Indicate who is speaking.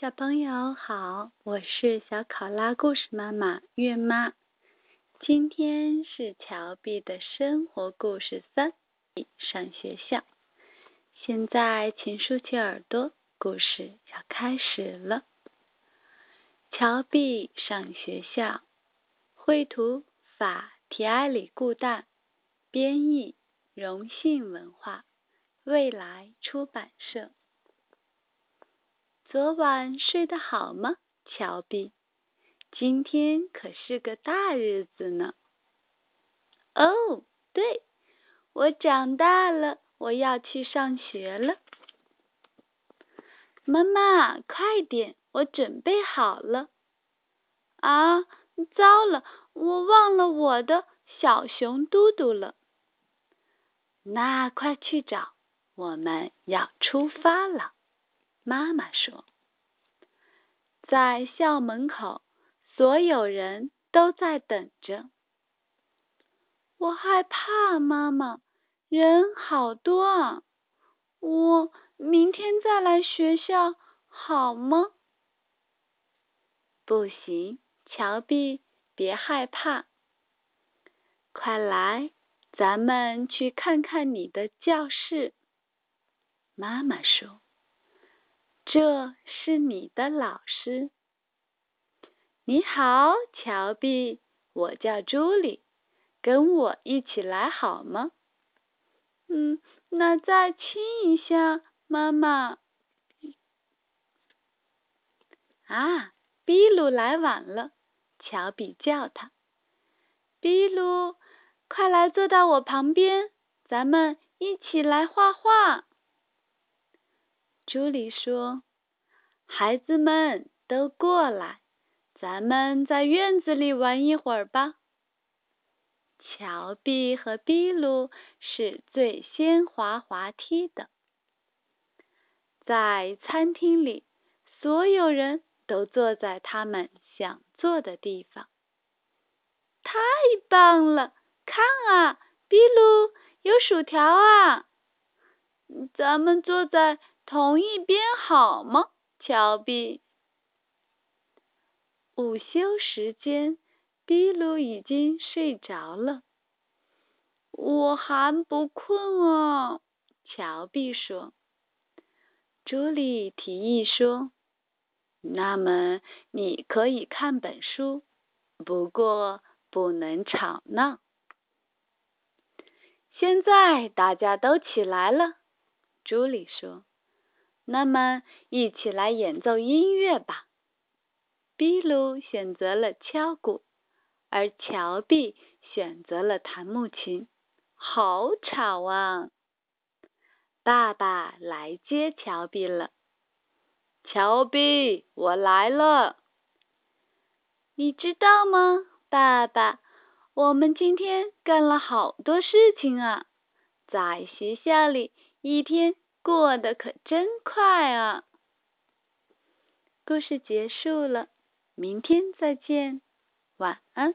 Speaker 1: 小朋友好，我是小考拉故事妈妈月妈。今天是乔碧的生活故事三，上学校。现在请竖起耳朵，故事要开始了。乔碧上学校，绘图法提埃里固旦，编译荣幸文化，未来出版社。昨晚睡得好吗，乔碧？今天可是个大日子呢。哦，对，我长大了，我要去上学了。妈妈，快点，我准备好了。啊，糟了，我忘了我的小熊嘟嘟了。那快去找，我们要出发了。妈妈说：“在校门口，所有人都在等着。我害怕，妈妈，人好多啊！我明天再来学校好吗？”不行，乔碧，别害怕。快来，咱们去看看你的教室。妈妈说。这是你的老师。你好，乔碧，我叫朱莉，跟我一起来好吗？嗯，那再亲一下，妈妈。啊，比鲁来晚了，乔比叫他：“比鲁，快来坐到我旁边，咱们一起来画画。”朱莉说：“孩子们都过来，咱们在院子里玩一会儿吧。”乔碧和比鲁是最先滑滑梯的。在餐厅里，所有人都坐在他们想坐的地方。太棒了！看啊，比鲁有薯条啊！咱们坐在。同一边好吗，乔碧？午休时间，比鲁已经睡着了。我还不困啊，乔碧说。朱莉提议说：“那么你可以看本书，不过不能吵闹。”现在大家都起来了，朱莉说。那么，一起来演奏音乐吧。比鲁选择了敲鼓，而乔碧选择了弹木琴。好吵啊！爸爸来接乔碧了。乔碧，我来了。你知道吗，爸爸？我们今天干了好多事情啊，在学校里一天。过得可真快啊！故事结束了，明天再见，晚安。